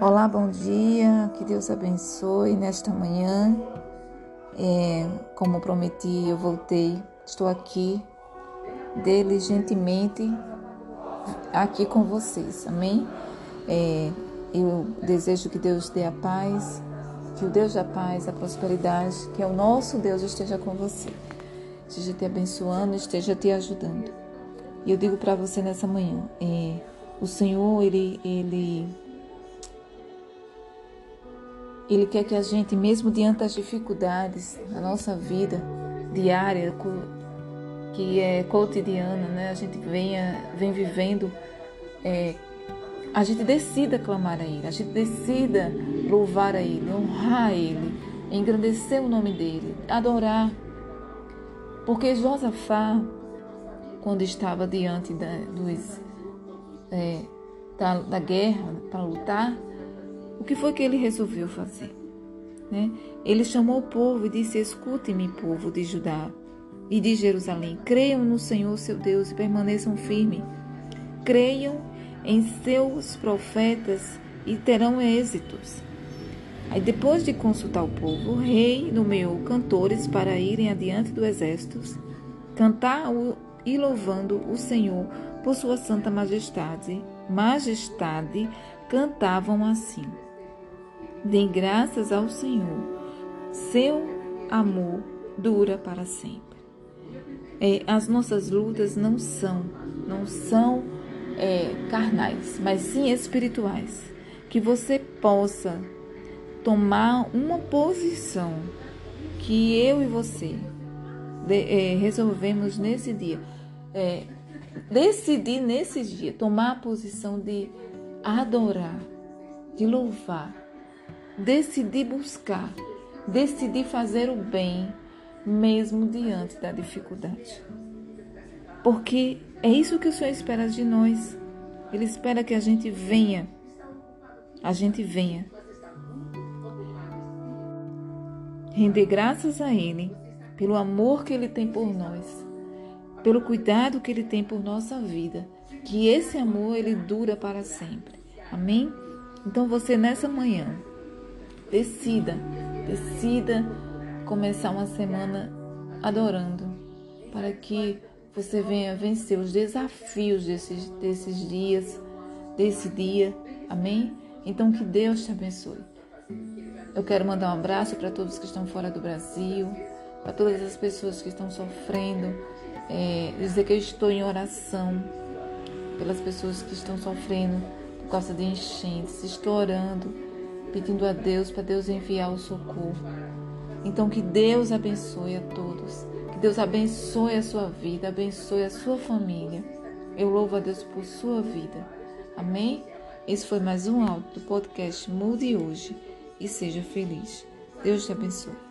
Olá, bom dia, que Deus abençoe nesta manhã. É, como prometi, eu voltei, estou aqui diligentemente aqui com vocês, amém? É, eu desejo que Deus dê a paz, que o Deus da paz, a prosperidade, que é o nosso Deus esteja com você, esteja te abençoando, esteja te ajudando. E eu digo para você nessa manhã, é, o Senhor, ele, ele ele quer que a gente, mesmo diante das dificuldades da nossa vida diária, que é cotidiana, né? a gente venha, vem vivendo, é, a gente decida clamar a Ele, a gente decida louvar a Ele, honrar a Ele, engrandecer o nome dEle, adorar. Porque Josafá, quando estava diante da, dos, é, da, da guerra para lutar, o que foi que ele resolveu fazer? Né? Ele chamou o povo e disse: Escute-me, povo de Judá e de Jerusalém. Creiam no Senhor seu Deus e permaneçam firmes. Creiam em seus profetas e terão êxitos. Aí, depois de consultar o povo, o rei nomeou cantores para irem adiante do exército, cantar e louvando o Senhor por sua santa majestade. Majestade cantavam assim. Dêem graças ao Senhor, seu amor dura para sempre. É, as nossas lutas não são, não são é, carnais, mas sim espirituais. Que você possa tomar uma posição que eu e você de, é, resolvemos nesse dia. É, decidir nesse dia, tomar a posição de adorar, de louvar, decidir buscar, decidir fazer o bem, mesmo diante da dificuldade. Porque é isso que o Senhor espera de nós. Ele espera que a gente venha, a gente venha render graças a Ele pelo amor que Ele tem por nós, pelo cuidado que Ele tem por nossa vida, que esse amor ele dura para sempre. Amém? Então você nessa manhã Decida, decida começar uma semana adorando, para que você venha vencer os desafios desses, desses dias, desse dia. Amém? Então que Deus te abençoe. Eu quero mandar um abraço para todos que estão fora do Brasil, para todas as pessoas que estão sofrendo. É, dizer que eu estou em oração pelas pessoas que estão sofrendo por causa de enchentes. Estou orando pedindo a Deus para Deus enviar o socorro. Então que Deus abençoe a todos. Que Deus abençoe a sua vida, abençoe a sua família. Eu louvo a Deus por sua vida. Amém? Esse foi mais um áudio do podcast Mude Hoje e seja feliz. Deus te abençoe.